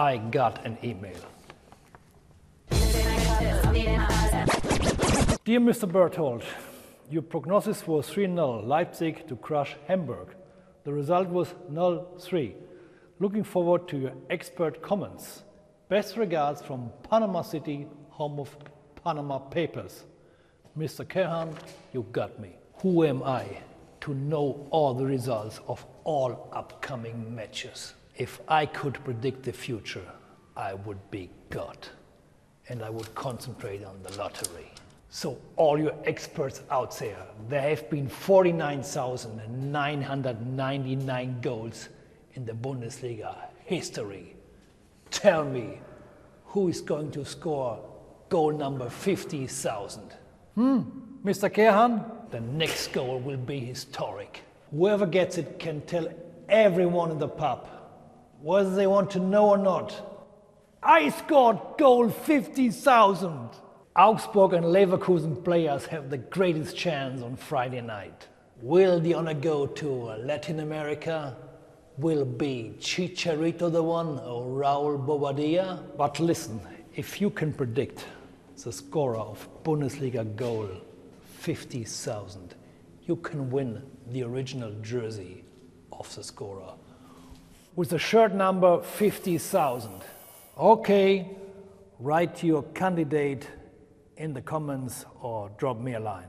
I got an email. Dear Mr. Berthold, your prognosis was 3 0 Leipzig to crush Hamburg. The result was 0 3. Looking forward to your expert comments. Best regards from Panama City, home of Panama Papers. Mr. Kehan, you got me. Who am I to know all the results of all upcoming matches? If I could predict the future, I would be God and I would concentrate on the lottery. So, all your experts out there, there have been 49,999 goals in the Bundesliga history. Tell me, who is going to score goal number 50,000? Hmm, Mr. Kehan? The next goal will be historic. Whoever gets it can tell everyone in the pub, whether they want to know or not. I scored goal 50,000. Augsburg and Leverkusen players have the greatest chance on Friday night. Will the honor go to Latin America? Will be Chicharito the one or Raul Bobadilla? But listen, if you can predict the scorer of Bundesliga goal 50,000, you can win the original jersey of the scorer with the shirt number 50,000. Okay, write your candidate in the comments or drop me a line.